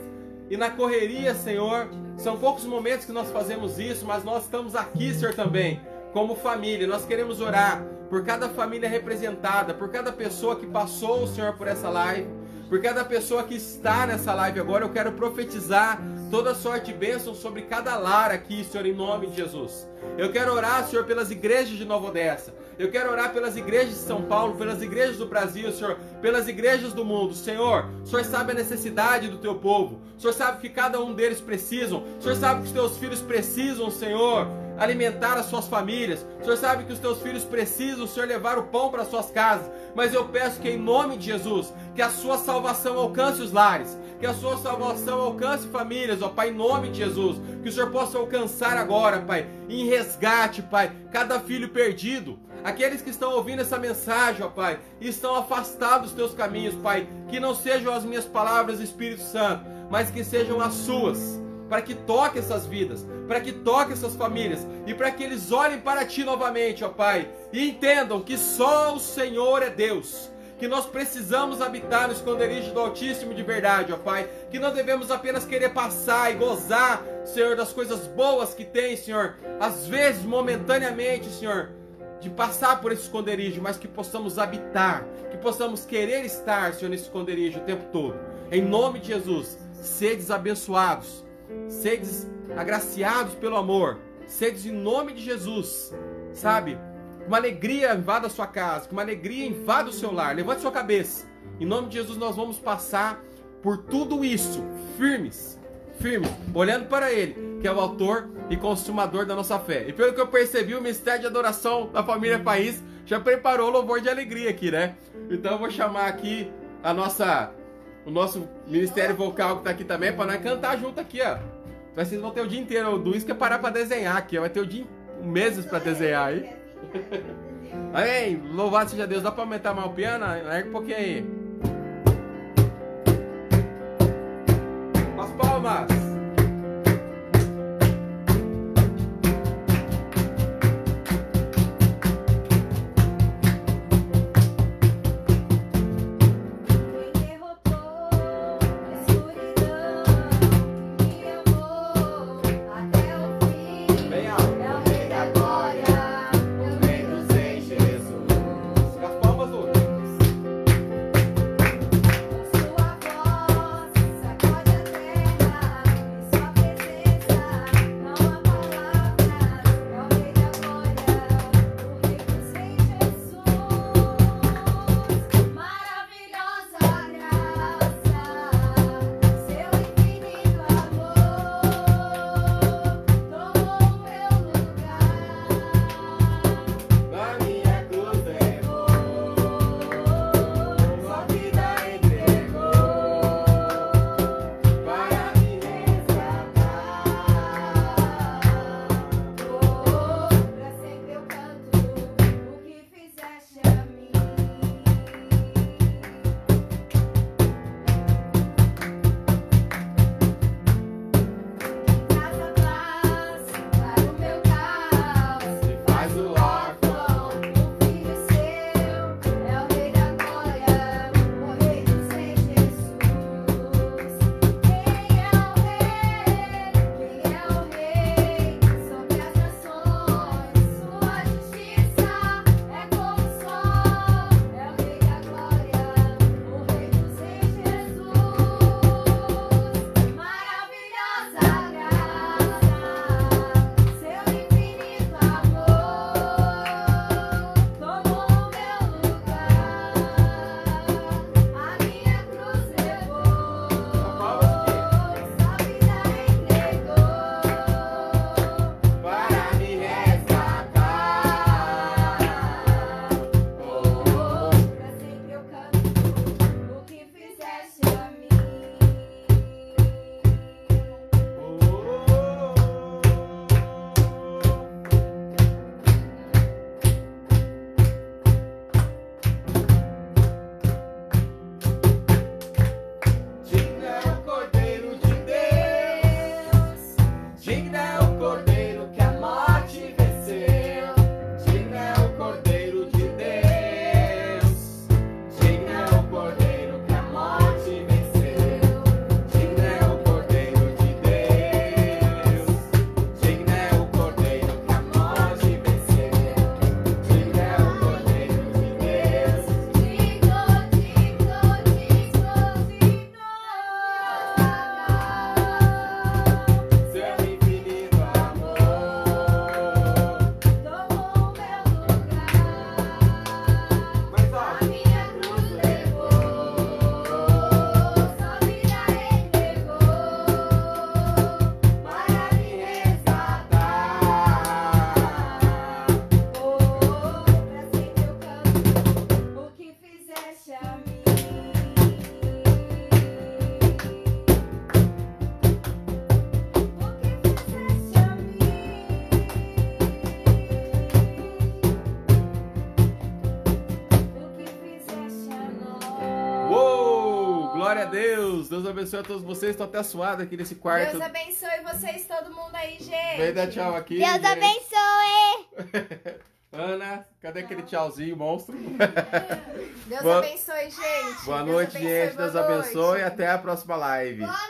e na correria, Senhor. São poucos momentos que nós fazemos isso, mas nós estamos aqui, Senhor, também, como família. Nós queremos orar por cada família representada, por cada pessoa que passou, Senhor, por essa live, por cada pessoa que está nessa live agora. Eu quero profetizar toda sorte e bênção sobre cada lar aqui, Senhor, em nome de Jesus. Eu quero orar, Senhor, pelas igrejas de Nova Odessa. Eu quero orar pelas igrejas de São Paulo, pelas igrejas do Brasil, Senhor, pelas igrejas do mundo. Senhor, o Senhor sabe a necessidade do teu povo. O Senhor sabe que cada um deles precisam. O Senhor sabe que os teus filhos precisam, Senhor, alimentar as suas famílias. O Senhor sabe que os teus filhos precisam, Senhor, levar o pão para as suas casas. Mas eu peço que em nome de Jesus, que a sua salvação alcance os lares, que a sua salvação alcance famílias, ó Pai, em nome de Jesus. Que o Senhor possa alcançar agora, Pai, em resgate, Pai, cada filho perdido. Aqueles que estão ouvindo essa mensagem, ó Pai, e estão afastados dos teus caminhos, Pai, que não sejam as minhas palavras, Espírito Santo, mas que sejam as suas, para que toque essas vidas, para que toque essas famílias e para que eles olhem para ti novamente, ó Pai, e entendam que só o Senhor é Deus. Que nós precisamos habitar no esconderijo do Altíssimo de verdade, ó Pai. Que não devemos apenas querer passar e gozar, Senhor, das coisas boas que tem, Senhor. Às vezes, momentaneamente, Senhor, de passar por esse esconderijo, mas que possamos habitar, que possamos querer estar, Senhor, nesse esconderijo o tempo todo. Em nome de Jesus, sedes abençoados, sedes agraciados pelo amor, sedes em nome de Jesus, sabe? Uma alegria invada a sua casa, uma alegria invada o seu lar. Levante sua cabeça. Em nome de Jesus, nós vamos passar por tudo isso, firmes, firmes, olhando para Ele, que é o autor e consumador da nossa fé. E pelo que eu percebi, o mistério de adoração da família País já preparou o louvor de alegria aqui, né? Então eu vou chamar aqui a nossa, o nosso ministério vocal que tá aqui também para nós cantar junto aqui, ó. Vocês vão ter o dia inteiro. O quer parar para desenhar aqui, ó. vai ter o dia meses para desenhar aí. Aí, louvado seja Deus. Dá para aumentar mais o piano? Ergue um pouquinho aí. As palmas. Deus abençoe a todos vocês. Estou até suado aqui nesse quarto. Deus abençoe vocês, todo mundo aí, gente. Vem dar tchau aqui. Deus gente. abençoe! Ana, cadê aquele tchauzinho, monstro? Deus Boa- abençoe, gente. Boa Deus noite, abençoe, gente. boa Deus abençoe. noite. Até a próxima live. Boa